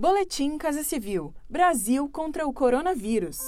Boletim Casa Civil: Brasil contra o coronavírus.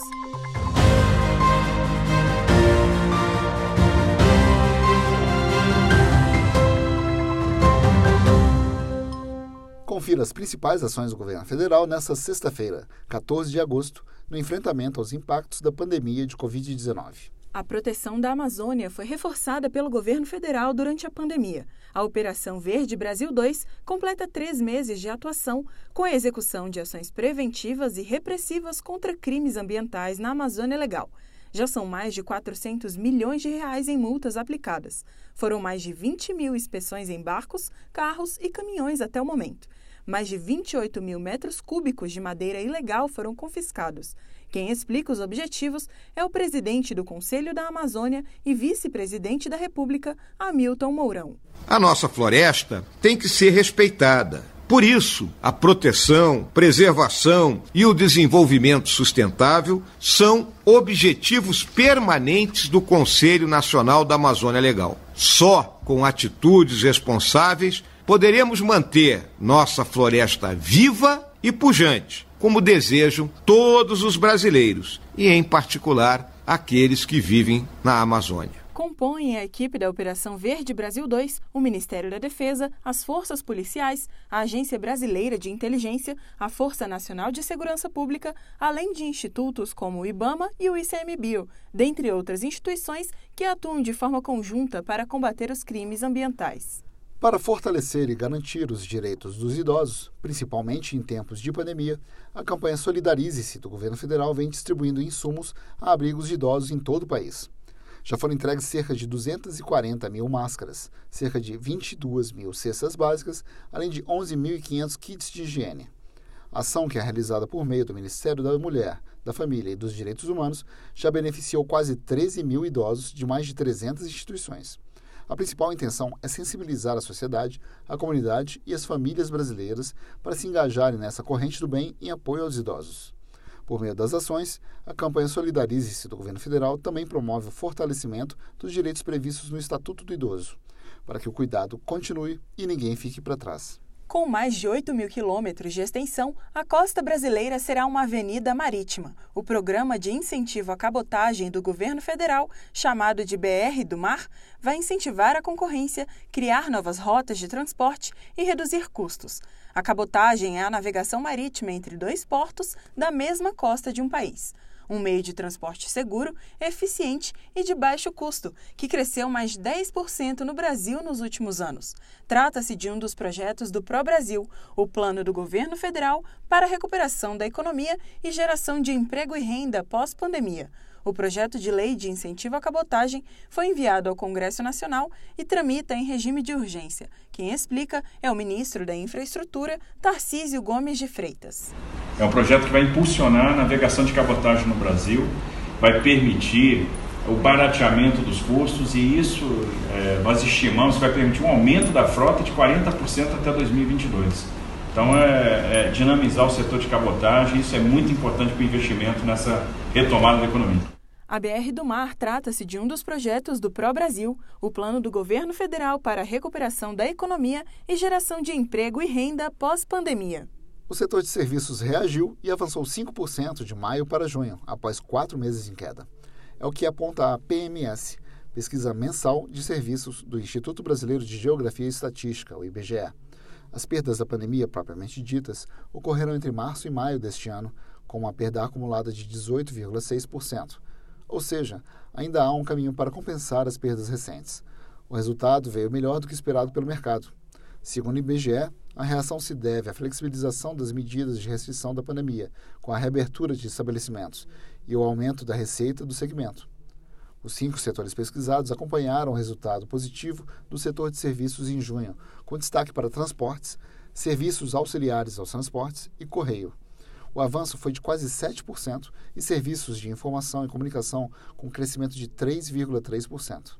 Confira as principais ações do governo federal nesta sexta-feira, 14 de agosto, no enfrentamento aos impactos da pandemia de Covid-19. A proteção da Amazônia foi reforçada pelo governo federal durante a pandemia. A Operação Verde Brasil 2 completa três meses de atuação, com a execução de ações preventivas e repressivas contra crimes ambientais na Amazônia Legal. Já são mais de 400 milhões de reais em multas aplicadas. Foram mais de 20 mil inspeções em barcos, carros e caminhões até o momento. Mais de 28 mil metros cúbicos de madeira ilegal foram confiscados. Quem explica os objetivos é o presidente do Conselho da Amazônia e vice-presidente da República, Hamilton Mourão. A nossa floresta tem que ser respeitada. Por isso, a proteção, preservação e o desenvolvimento sustentável são objetivos permanentes do Conselho Nacional da Amazônia Legal. Só com atitudes responsáveis poderemos manter nossa floresta viva e pujante, como desejam todos os brasileiros e, em particular, aqueles que vivem na Amazônia compõem a equipe da Operação Verde Brasil 2 o Ministério da Defesa, as Forças Policiais, a Agência Brasileira de Inteligência, a Força Nacional de Segurança Pública, além de institutos como o IBAMA e o ICMBio, dentre outras instituições que atuam de forma conjunta para combater os crimes ambientais. Para fortalecer e garantir os direitos dos idosos, principalmente em tempos de pandemia, a campanha Solidarize-se do governo federal vem distribuindo insumos a abrigos de idosos em todo o país. Já foram entregues cerca de 240 mil máscaras, cerca de 22 mil cestas básicas, além de 11.500 kits de higiene. A ação, que é realizada por meio do Ministério da Mulher, da Família e dos Direitos Humanos, já beneficiou quase 13 mil idosos de mais de 300 instituições. A principal intenção é sensibilizar a sociedade, a comunidade e as famílias brasileiras para se engajarem nessa corrente do bem em apoio aos idosos. Por meio das ações, a campanha Solidarize-se do governo federal também promove o fortalecimento dos direitos previstos no Estatuto do Idoso, para que o cuidado continue e ninguém fique para trás. Com mais de 8 mil quilômetros de extensão, a costa brasileira será uma avenida marítima. O programa de incentivo à cabotagem do governo federal, chamado de BR do Mar, vai incentivar a concorrência, criar novas rotas de transporte e reduzir custos. A cabotagem é a navegação marítima entre dois portos da mesma costa de um país um meio de transporte seguro, eficiente e de baixo custo, que cresceu mais de 10% no Brasil nos últimos anos. Trata-se de um dos projetos do Pro Brasil, o plano do governo federal para a recuperação da economia e geração de emprego e renda pós-pandemia. O projeto de lei de incentivo à cabotagem foi enviado ao Congresso Nacional e tramita em regime de urgência. Quem explica é o ministro da Infraestrutura, Tarcísio Gomes de Freitas. É um projeto que vai impulsionar a navegação de cabotagem no Brasil, vai permitir o barateamento dos custos e isso é, nós estimamos que vai permitir um aumento da frota de 40% até 2022. Então é, é dinamizar o setor de cabotagem, isso é muito importante para o investimento nessa retomada da economia. A BR do Mar trata-se de um dos projetos do Pro Brasil, o plano do governo federal para a recuperação da economia e geração de emprego e renda pós-pandemia. O setor de serviços reagiu e avançou 5% de maio para junho, após quatro meses em queda. É o que aponta a PMS, pesquisa mensal de serviços do Instituto Brasileiro de Geografia e Estatística, o IBGE. As perdas da pandemia propriamente ditas ocorreram entre março e maio deste ano, com uma perda acumulada de 18,6%. Ou seja, ainda há um caminho para compensar as perdas recentes. O resultado veio melhor do que esperado pelo mercado. Segundo o IBGE, a reação se deve à flexibilização das medidas de restrição da pandemia, com a reabertura de estabelecimentos e o aumento da receita do segmento. Os cinco setores pesquisados acompanharam o resultado positivo do setor de serviços em junho, com destaque para transportes, serviços auxiliares aos transportes e correio. O avanço foi de quase 7% e serviços de informação e comunicação com crescimento de 3,3%.